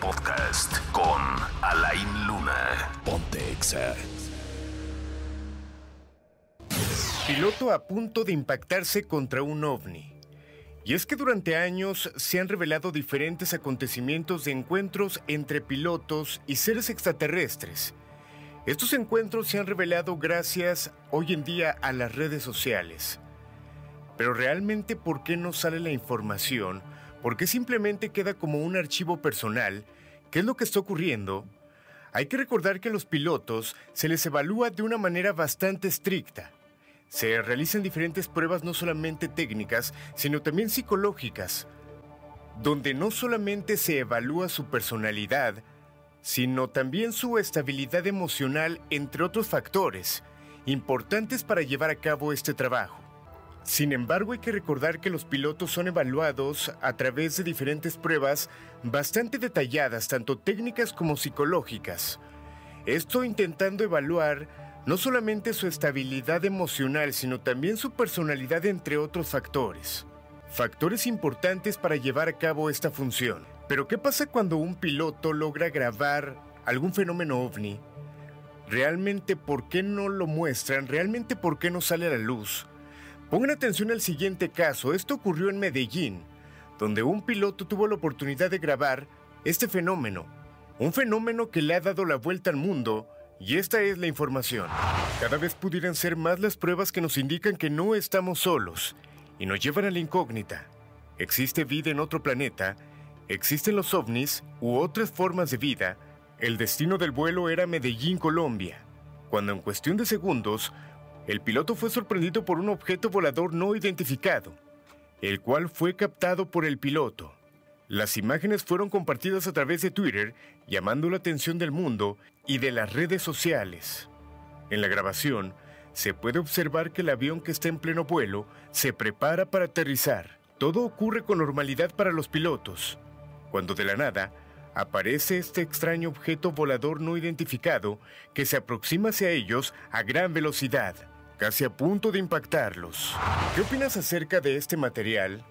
Podcast con Alain Luna. Ponte Exa. Piloto a punto de impactarse contra un ovni. Y es que durante años se han revelado diferentes acontecimientos de encuentros entre pilotos y seres extraterrestres. Estos encuentros se han revelado gracias hoy en día a las redes sociales. Pero realmente, ¿por qué no sale la información? ¿Por qué simplemente queda como un archivo personal? ¿Qué es lo que está ocurriendo? Hay que recordar que a los pilotos se les evalúa de una manera bastante estricta. Se realizan diferentes pruebas no solamente técnicas, sino también psicológicas, donde no solamente se evalúa su personalidad, sino también su estabilidad emocional, entre otros factores, importantes para llevar a cabo este trabajo. Sin embargo, hay que recordar que los pilotos son evaluados a través de diferentes pruebas bastante detalladas, tanto técnicas como psicológicas. Esto intentando evaluar no solamente su estabilidad emocional, sino también su personalidad, entre otros factores. Factores importantes para llevar a cabo esta función. Pero ¿qué pasa cuando un piloto logra grabar algún fenómeno ovni? ¿Realmente por qué no lo muestran? ¿Realmente por qué no sale a la luz? Pongan atención al siguiente caso. Esto ocurrió en Medellín, donde un piloto tuvo la oportunidad de grabar este fenómeno. Un fenómeno que le ha dado la vuelta al mundo y esta es la información. Cada vez pudieran ser más las pruebas que nos indican que no estamos solos y nos llevan a la incógnita. ¿Existe vida en otro planeta? ¿Existen los ovnis u otras formas de vida? El destino del vuelo era Medellín, Colombia, cuando en cuestión de segundos, el piloto fue sorprendido por un objeto volador no identificado, el cual fue captado por el piloto. Las imágenes fueron compartidas a través de Twitter, llamando la atención del mundo y de las redes sociales. En la grabación, se puede observar que el avión que está en pleno vuelo se prepara para aterrizar. Todo ocurre con normalidad para los pilotos, cuando de la nada aparece este extraño objeto volador no identificado que se aproxima hacia ellos a gran velocidad, casi a punto de impactarlos. ¿Qué opinas acerca de este material?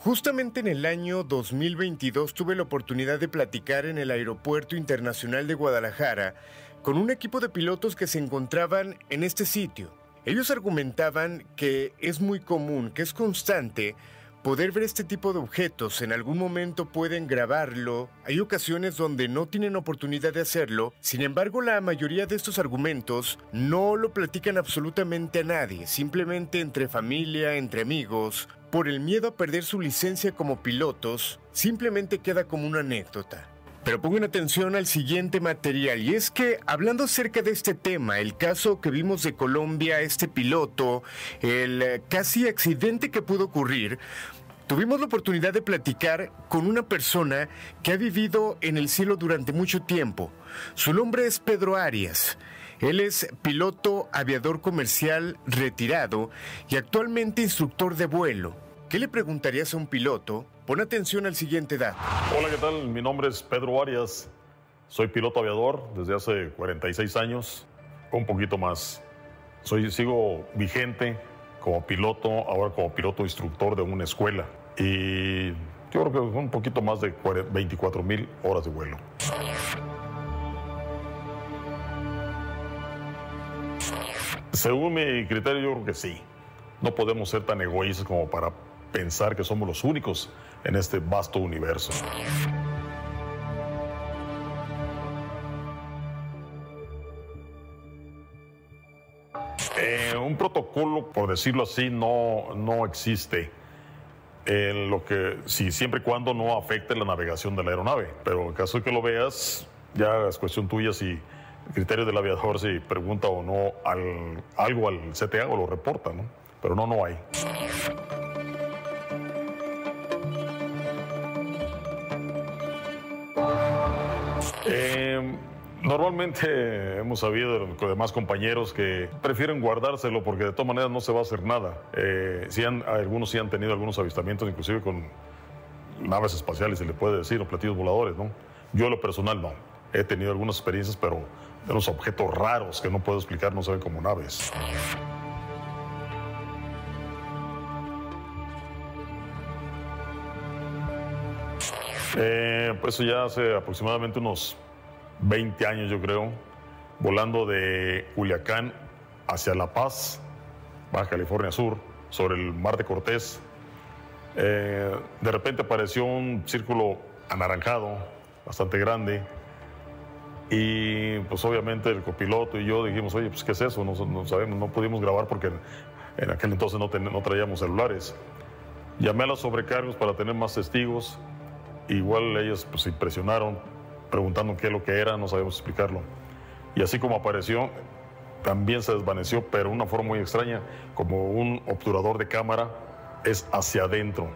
Justamente en el año 2022 tuve la oportunidad de platicar en el Aeropuerto Internacional de Guadalajara con un equipo de pilotos que se encontraban en este sitio. Ellos argumentaban que es muy común, que es constante poder ver este tipo de objetos. En algún momento pueden grabarlo. Hay ocasiones donde no tienen oportunidad de hacerlo. Sin embargo, la mayoría de estos argumentos no lo platican absolutamente a nadie, simplemente entre familia, entre amigos. Por el miedo a perder su licencia como pilotos, simplemente queda como una anécdota. Pero pongan atención al siguiente material, y es que hablando acerca de este tema, el caso que vimos de Colombia, este piloto, el casi accidente que pudo ocurrir, tuvimos la oportunidad de platicar con una persona que ha vivido en el cielo durante mucho tiempo. Su nombre es Pedro Arias. Él es piloto aviador comercial retirado y actualmente instructor de vuelo. ¿Qué le preguntarías a un piloto? Pon atención al siguiente dato. Hola, ¿qué tal? Mi nombre es Pedro Arias. Soy piloto aviador desde hace 46 años, un poquito más. Soy, sigo vigente como piloto, ahora como piloto instructor de una escuela. Y yo creo que un poquito más de 24 mil horas de vuelo. Según mi criterio, yo creo que sí. No podemos ser tan egoístas como para pensar que somos los únicos en este vasto universo. Eh, un protocolo, por decirlo así, no, no existe. En lo que, si siempre y cuando no afecte la navegación de la aeronave. Pero en caso de que lo veas, ya es cuestión tuya si el criterio del aviador si pregunta o no al, algo al CTA o lo reporta, ¿no? Pero no, no hay. Eh, normalmente hemos sabido de demás compañeros que prefieren guardárselo porque de todas maneras no se va a hacer nada. Eh, sí han- algunos sí han tenido algunos avistamientos, inclusive con naves espaciales, se le puede decir, o platillos voladores, ¿no? Yo, lo personal, no. He tenido algunas experiencias, pero de los objetos raros que no puedo explicar, no se ven como naves. Eh, pues ya hace aproximadamente unos 20 años, yo creo, volando de Culiacán hacia La Paz, Baja California Sur, sobre el Mar de Cortés. Eh, de repente apareció un círculo anaranjado, bastante grande, y pues obviamente el copiloto y yo dijimos, oye, pues ¿qué es eso? No, sabemos, no pudimos grabar porque en, aquel entonces no traíamos celulares. Llamé a los sobrecargos para tener más testigos. Igual ellos pues, impresionaron preguntando qué es lo que era, no sabíamos explicarlo. Y así como apareció, también se desvaneció, pero de una forma muy extraña, como un obturador de cámara, es hacia adentro.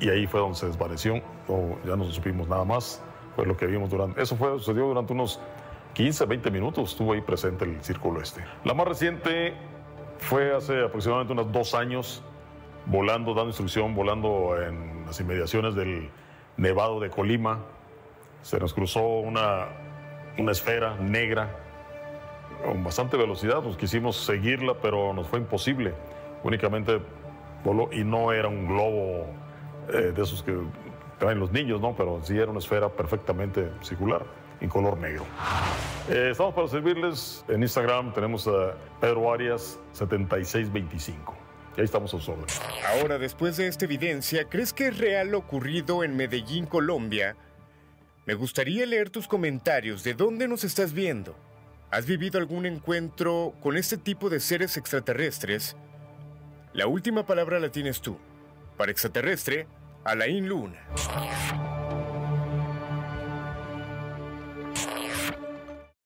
Y ahí fue donde se desvaneció, o ya no supimos nada más. Fue lo que vimos durante. Eso fue, sucedió durante unos 15, 20 minutos, estuvo ahí presente el círculo este. La más reciente fue hace aproximadamente unos dos años, volando, dando instrucción, volando en las inmediaciones del Nevado de Colima. Se nos cruzó una, una esfera negra con bastante velocidad. Pues quisimos seguirla, pero nos fue imposible. Únicamente voló y no era un globo eh, de esos que traen los niños, ¿no? Pero sí era una esfera perfectamente circular, en color negro. Eh, estamos para servirles. En Instagram tenemos a Pedro Arias 7625. Ahí estamos a sus órdenes. Ahora, después de esta evidencia, ¿crees que es real lo ocurrido en Medellín, Colombia? Me gustaría leer tus comentarios. ¿De dónde nos estás viendo? ¿Has vivido algún encuentro con este tipo de seres extraterrestres? La última palabra la tienes tú. Para extraterrestre, Alain Luna.